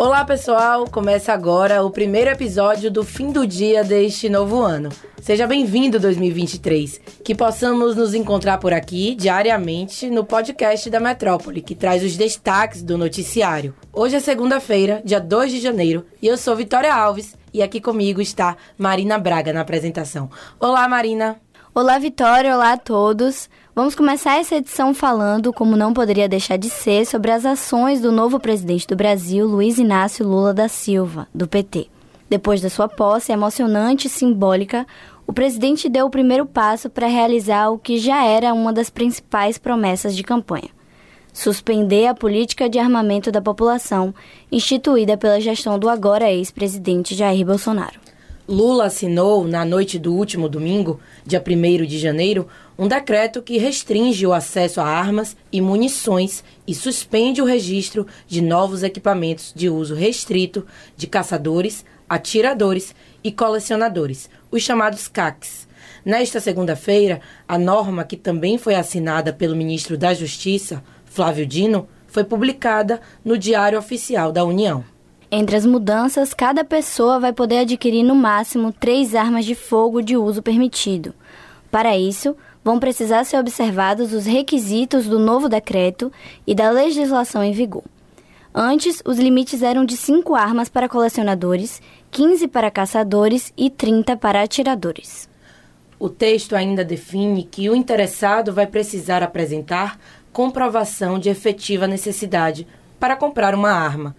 Olá pessoal, começa agora o primeiro episódio do fim do dia deste novo ano. Seja bem-vindo 2023. Que possamos nos encontrar por aqui diariamente no podcast da Metrópole, que traz os destaques do noticiário. Hoje é segunda-feira, dia 2 de janeiro, e eu sou Vitória Alves e aqui comigo está Marina Braga na apresentação. Olá, Marina. Olá, Vitória. Olá a todos. Vamos começar essa edição falando, como não poderia deixar de ser, sobre as ações do novo presidente do Brasil, Luiz Inácio Lula da Silva, do PT. Depois da sua posse emocionante e simbólica, o presidente deu o primeiro passo para realizar o que já era uma das principais promessas de campanha: suspender a política de armamento da população instituída pela gestão do agora ex-presidente Jair Bolsonaro. Lula assinou, na noite do último domingo, dia 1 de janeiro, um decreto que restringe o acesso a armas e munições e suspende o registro de novos equipamentos de uso restrito de caçadores, atiradores e colecionadores, os chamados CACs. Nesta segunda-feira, a norma, que também foi assinada pelo ministro da Justiça, Flávio Dino, foi publicada no Diário Oficial da União. Entre as mudanças, cada pessoa vai poder adquirir no máximo três armas de fogo de uso permitido. Para isso, vão precisar ser observados os requisitos do novo decreto e da legislação em vigor. Antes, os limites eram de 5 armas para colecionadores, 15 para caçadores e 30 para atiradores. O texto ainda define que o interessado vai precisar apresentar comprovação de efetiva necessidade para comprar uma arma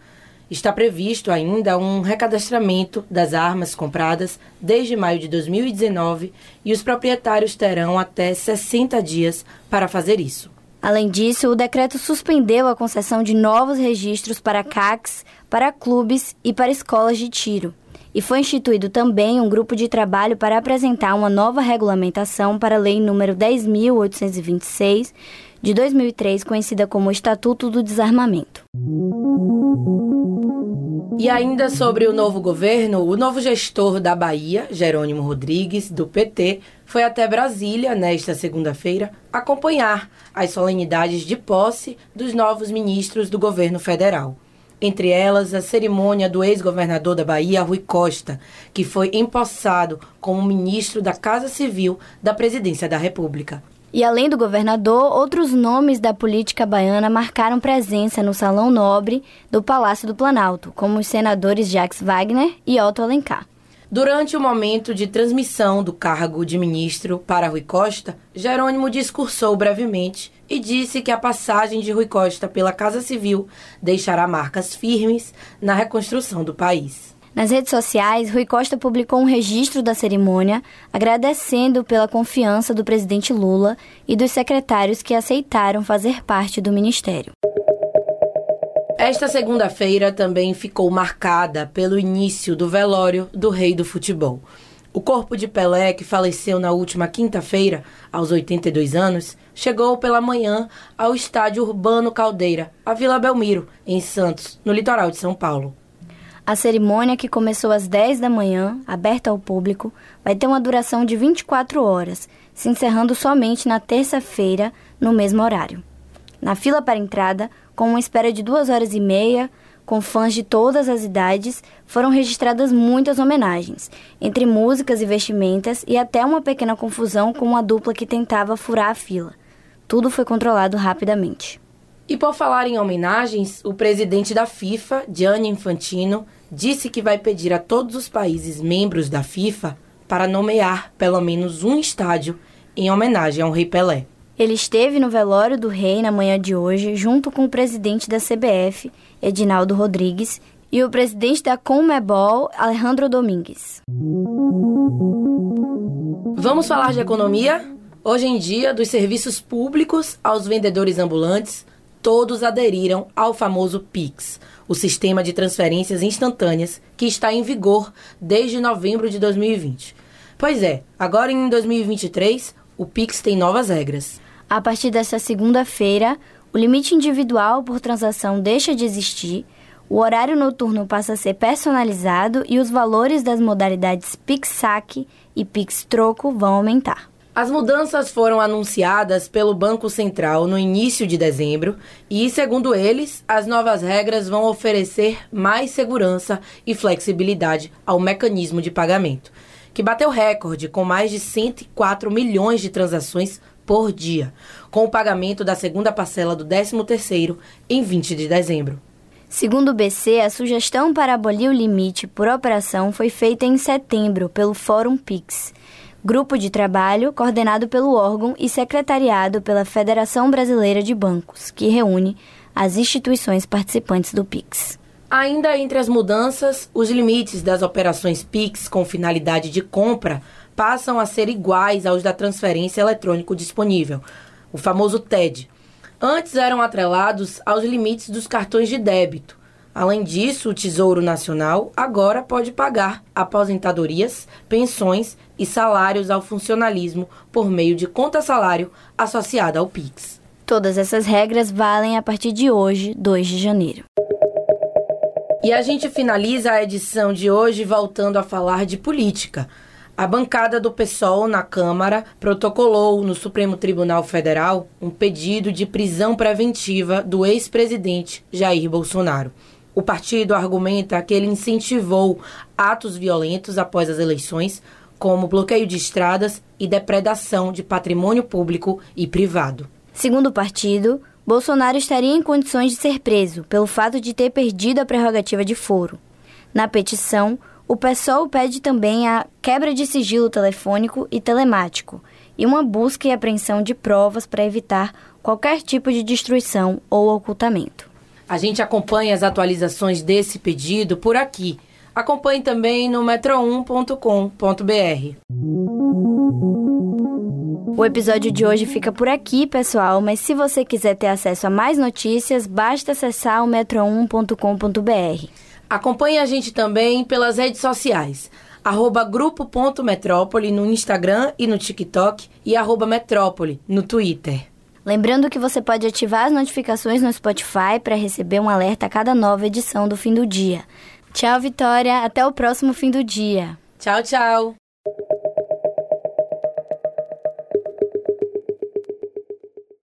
está previsto ainda um recadastramento das armas compradas desde maio de 2019 e os proprietários terão até 60 dias para fazer isso. Além disso, o decreto suspendeu a concessão de novos registros para CACs, para clubes e para escolas de tiro. E foi instituído também um grupo de trabalho para apresentar uma nova regulamentação para a Lei número 10.826 de 2003, conhecida como Estatuto do Desarmamento. E ainda sobre o novo governo, o novo gestor da Bahia, Jerônimo Rodrigues, do PT, foi até Brasília nesta segunda-feira acompanhar as solenidades de posse dos novos ministros do governo federal. Entre elas, a cerimônia do ex-governador da Bahia, Rui Costa, que foi empossado como ministro da Casa Civil da Presidência da República. E além do governador, outros nomes da política baiana marcaram presença no Salão Nobre do Palácio do Planalto, como os senadores Jacques Wagner e Otto Alencar. Durante o momento de transmissão do cargo de ministro para Rui Costa, Jerônimo discursou brevemente e disse que a passagem de Rui Costa pela Casa Civil deixará marcas firmes na reconstrução do país. Nas redes sociais, Rui Costa publicou um registro da cerimônia, agradecendo pela confiança do presidente Lula e dos secretários que aceitaram fazer parte do ministério. Esta segunda-feira também ficou marcada pelo início do velório do rei do futebol. O corpo de Pelé, que faleceu na última quinta-feira, aos 82 anos, chegou pela manhã ao estádio Urbano Caldeira, a Vila Belmiro, em Santos, no litoral de São Paulo. A cerimônia, que começou às 10 da manhã, aberta ao público, vai ter uma duração de 24 horas, se encerrando somente na terça-feira, no mesmo horário. Na fila para entrada, com uma espera de duas horas e meia, com fãs de todas as idades, foram registradas muitas homenagens, entre músicas e vestimentas, e até uma pequena confusão com uma dupla que tentava furar a fila. Tudo foi controlado rapidamente. E por falar em homenagens, o presidente da FIFA, Gianni Infantino, disse que vai pedir a todos os países membros da FIFA para nomear pelo menos um estádio em homenagem ao Rei Pelé. Ele esteve no velório do rei na manhã de hoje, junto com o presidente da CBF, Edinaldo Rodrigues, e o presidente da Conmebol, Alejandro Domingues. Vamos falar de economia? Hoje em dia, dos serviços públicos aos vendedores ambulantes, todos aderiram ao famoso PIX, o sistema de transferências instantâneas que está em vigor desde novembro de 2020. Pois é, agora em 2023, o Pix tem novas regras. A partir desta segunda-feira, o limite individual por transação deixa de existir, o horário noturno passa a ser personalizado e os valores das modalidades Pix Saque e Pix Troco vão aumentar. As mudanças foram anunciadas pelo Banco Central no início de dezembro e, segundo eles, as novas regras vão oferecer mais segurança e flexibilidade ao mecanismo de pagamento, que bateu recorde com mais de 104 milhões de transações por dia, com o pagamento da segunda parcela do 13º em 20 de dezembro. Segundo o BC, a sugestão para abolir o limite por operação foi feita em setembro pelo Fórum Pix, grupo de trabalho coordenado pelo órgão e secretariado pela Federação Brasileira de Bancos, que reúne as instituições participantes do Pix. Ainda entre as mudanças, os limites das operações Pix com finalidade de compra passam a ser iguais aos da transferência eletrônico disponível, o famoso TED antes eram atrelados aos limites dos cartões de débito. Além disso, o Tesouro Nacional agora pode pagar aposentadorias, pensões e salários ao funcionalismo por meio de conta-salário associada ao PIX. Todas essas regras valem a partir de hoje, 2 de janeiro. E a gente finaliza a edição de hoje voltando a falar de política. A bancada do PSOL na Câmara protocolou no Supremo Tribunal Federal um pedido de prisão preventiva do ex-presidente Jair Bolsonaro. O partido argumenta que ele incentivou atos violentos após as eleições, como bloqueio de estradas e depredação de patrimônio público e privado. Segundo o partido, Bolsonaro estaria em condições de ser preso pelo fato de ter perdido a prerrogativa de foro. Na petição, o PSOL pede também a quebra de sigilo telefônico e telemático e uma busca e apreensão de provas para evitar qualquer tipo de destruição ou ocultamento. A gente acompanha as atualizações desse pedido por aqui. Acompanhe também no metro1.com.br. O episódio de hoje fica por aqui, pessoal, mas se você quiser ter acesso a mais notícias, basta acessar o metro1.com.br. Acompanhe a gente também pelas redes sociais. Arroba grupo.metrópole no Instagram e no TikTok e arroba metrópole no Twitter. Lembrando que você pode ativar as notificações no Spotify para receber um alerta a cada nova edição do fim do dia. Tchau, Vitória. Até o próximo fim do dia. Tchau, tchau.